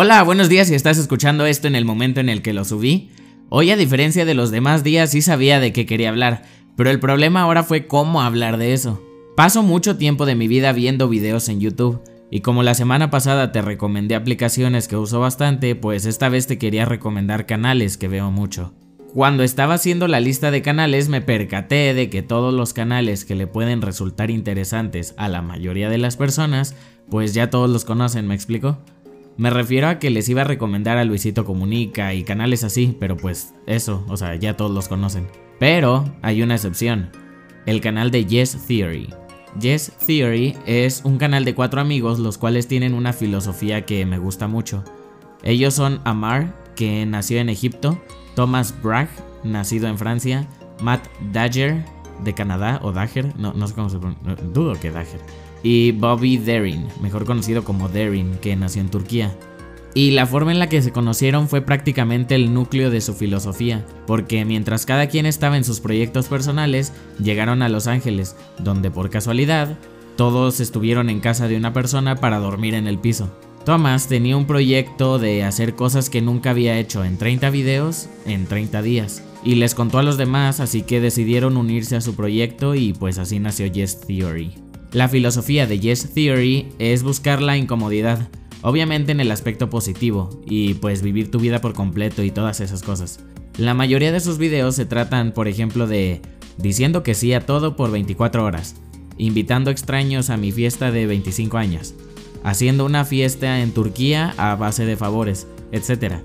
Hola, buenos días si estás escuchando esto en el momento en el que lo subí. Hoy a diferencia de los demás días sí sabía de qué quería hablar, pero el problema ahora fue cómo hablar de eso. Paso mucho tiempo de mi vida viendo videos en YouTube, y como la semana pasada te recomendé aplicaciones que uso bastante, pues esta vez te quería recomendar canales que veo mucho. Cuando estaba haciendo la lista de canales me percaté de que todos los canales que le pueden resultar interesantes a la mayoría de las personas, pues ya todos los conocen, ¿me explico? Me refiero a que les iba a recomendar a Luisito Comunica y canales así, pero pues eso, o sea, ya todos los conocen. Pero hay una excepción, el canal de Yes Theory. Yes Theory es un canal de cuatro amigos los cuales tienen una filosofía que me gusta mucho. Ellos son Amar, que nació en Egipto, Thomas Bragg, nacido en Francia, Matt Dagger, de Canadá, o Dagger, no, no sé cómo se pronuncia, dudo que Dagger y Bobby Derin, mejor conocido como Derin, que nació en Turquía. Y la forma en la que se conocieron fue prácticamente el núcleo de su filosofía, porque mientras cada quien estaba en sus proyectos personales, llegaron a Los Ángeles, donde por casualidad, todos estuvieron en casa de una persona para dormir en el piso. Thomas tenía un proyecto de hacer cosas que nunca había hecho en 30 videos en 30 días, y les contó a los demás, así que decidieron unirse a su proyecto y pues así nació Yes Theory. La filosofía de Yes Theory es buscar la incomodidad, obviamente en el aspecto positivo, y pues vivir tu vida por completo y todas esas cosas. La mayoría de sus videos se tratan, por ejemplo, de diciendo que sí a todo por 24 horas, invitando extraños a mi fiesta de 25 años, haciendo una fiesta en Turquía a base de favores, etc.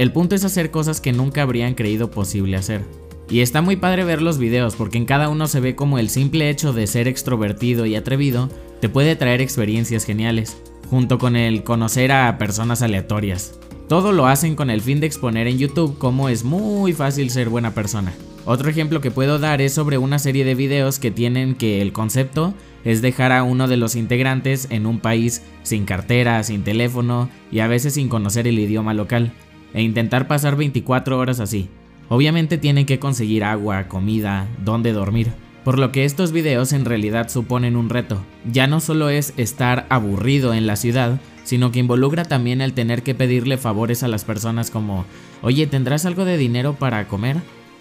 El punto es hacer cosas que nunca habrían creído posible hacer. Y está muy padre ver los videos porque en cada uno se ve como el simple hecho de ser extrovertido y atrevido te puede traer experiencias geniales, junto con el conocer a personas aleatorias. Todo lo hacen con el fin de exponer en YouTube cómo es muy fácil ser buena persona. Otro ejemplo que puedo dar es sobre una serie de videos que tienen que el concepto es dejar a uno de los integrantes en un país sin cartera, sin teléfono y a veces sin conocer el idioma local, e intentar pasar 24 horas así. Obviamente tienen que conseguir agua, comida, dónde dormir. Por lo que estos videos en realidad suponen un reto. Ya no solo es estar aburrido en la ciudad, sino que involucra también el tener que pedirle favores a las personas como, oye, ¿tendrás algo de dinero para comer?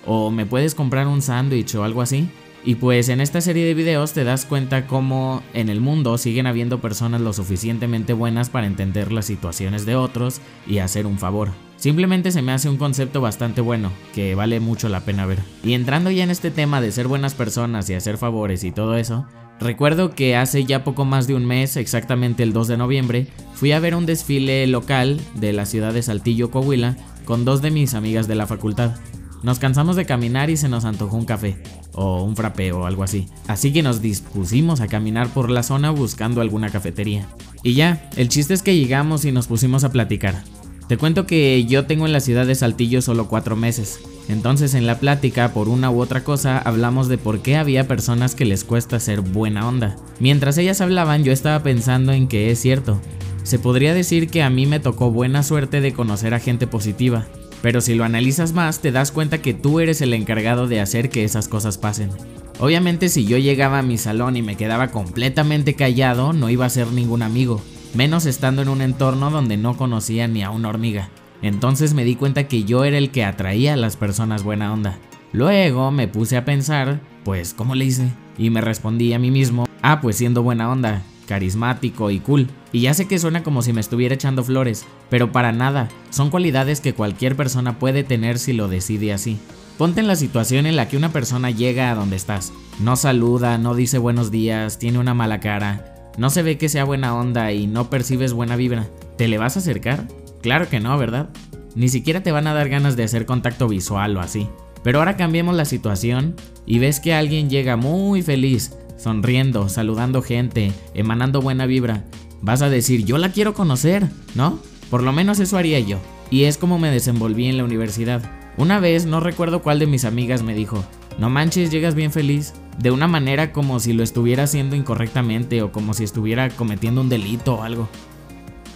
¿O me puedes comprar un sándwich o algo así? Y pues en esta serie de videos te das cuenta cómo en el mundo siguen habiendo personas lo suficientemente buenas para entender las situaciones de otros y hacer un favor. Simplemente se me hace un concepto bastante bueno, que vale mucho la pena ver. Y entrando ya en este tema de ser buenas personas y hacer favores y todo eso, recuerdo que hace ya poco más de un mes, exactamente el 2 de noviembre, fui a ver un desfile local de la ciudad de Saltillo, Coahuila, con dos de mis amigas de la facultad. Nos cansamos de caminar y se nos antojó un café, o un frappé o algo así. Así que nos dispusimos a caminar por la zona buscando alguna cafetería. Y ya, el chiste es que llegamos y nos pusimos a platicar. Te cuento que yo tengo en la ciudad de Saltillo solo cuatro meses. Entonces en la plática, por una u otra cosa, hablamos de por qué había personas que les cuesta ser buena onda. Mientras ellas hablaban, yo estaba pensando en que es cierto. Se podría decir que a mí me tocó buena suerte de conocer a gente positiva. Pero si lo analizas más, te das cuenta que tú eres el encargado de hacer que esas cosas pasen. Obviamente si yo llegaba a mi salón y me quedaba completamente callado, no iba a ser ningún amigo menos estando en un entorno donde no conocía ni a una hormiga. Entonces me di cuenta que yo era el que atraía a las personas buena onda. Luego me puse a pensar, pues, ¿cómo le hice? Y me respondí a mí mismo, ah, pues siendo buena onda, carismático y cool. Y ya sé que suena como si me estuviera echando flores, pero para nada, son cualidades que cualquier persona puede tener si lo decide así. Ponte en la situación en la que una persona llega a donde estás, no saluda, no dice buenos días, tiene una mala cara, no se ve que sea buena onda y no percibes buena vibra, ¿te le vas a acercar? Claro que no, ¿verdad? Ni siquiera te van a dar ganas de hacer contacto visual o así. Pero ahora cambiemos la situación y ves que alguien llega muy feliz, sonriendo, saludando gente, emanando buena vibra. Vas a decir, yo la quiero conocer, ¿no? Por lo menos eso haría yo. Y es como me desenvolví en la universidad. Una vez, no recuerdo cuál de mis amigas me dijo, no manches, llegas bien feliz de una manera como si lo estuviera haciendo incorrectamente o como si estuviera cometiendo un delito o algo.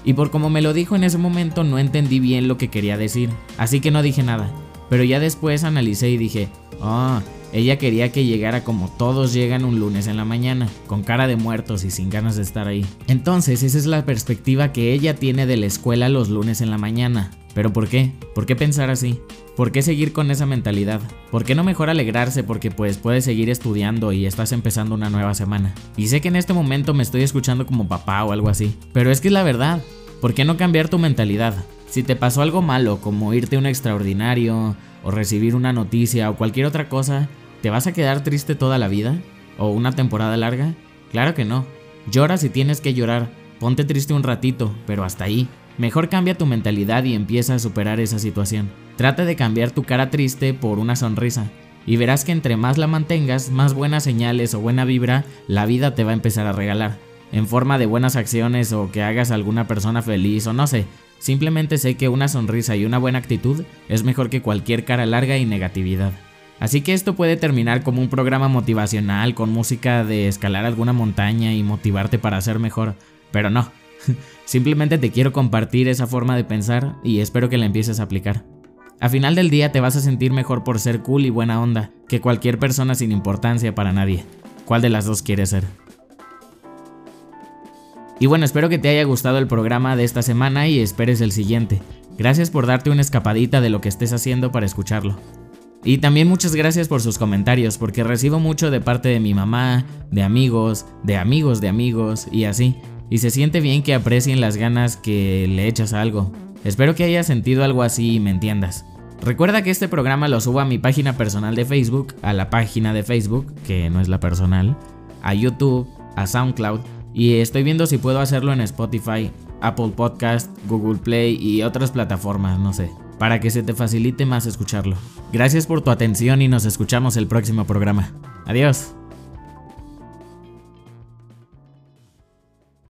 Y por como me lo dijo en ese momento no entendí bien lo que quería decir, así que no dije nada. Pero ya después analicé y dije, ah, Ella quería que llegara como todos llegan un lunes en la mañana, con cara de muertos y sin ganas de estar ahí. Entonces esa es la perspectiva que ella tiene de la escuela los lunes en la mañana. ¿Pero por qué? ¿Por qué pensar así? ¿Por qué seguir con esa mentalidad? ¿Por qué no mejor alegrarse porque pues puedes seguir estudiando y estás empezando una nueva semana? Y sé que en este momento me estoy escuchando como papá o algo así, pero es que es la verdad. ¿Por qué no cambiar tu mentalidad? Si te pasó algo malo como irte a un extraordinario o recibir una noticia o cualquier otra cosa, ¿te vas a quedar triste toda la vida? ¿O una temporada larga? Claro que no. Llora si tienes que llorar, ponte triste un ratito, pero hasta ahí. Mejor cambia tu mentalidad y empieza a superar esa situación. Trata de cambiar tu cara triste por una sonrisa. Y verás que entre más la mantengas, más buenas señales o buena vibra la vida te va a empezar a regalar. En forma de buenas acciones o que hagas a alguna persona feliz o no sé. Simplemente sé que una sonrisa y una buena actitud es mejor que cualquier cara larga y negatividad. Así que esto puede terminar como un programa motivacional con música de escalar alguna montaña y motivarte para ser mejor. Pero no. Simplemente te quiero compartir esa forma de pensar y espero que la empieces a aplicar. A final del día te vas a sentir mejor por ser cool y buena onda que cualquier persona sin importancia para nadie. ¿Cuál de las dos quieres ser? Y bueno, espero que te haya gustado el programa de esta semana y esperes el siguiente. Gracias por darte una escapadita de lo que estés haciendo para escucharlo. Y también muchas gracias por sus comentarios, porque recibo mucho de parte de mi mamá, de amigos, de amigos de amigos y así. Y se siente bien que aprecien las ganas que le echas a algo. Espero que hayas sentido algo así y me entiendas. Recuerda que este programa lo subo a mi página personal de Facebook, a la página de Facebook, que no es la personal, a YouTube, a SoundCloud, y estoy viendo si puedo hacerlo en Spotify, Apple Podcast, Google Play y otras plataformas, no sé, para que se te facilite más escucharlo. Gracias por tu atención y nos escuchamos el próximo programa. Adiós.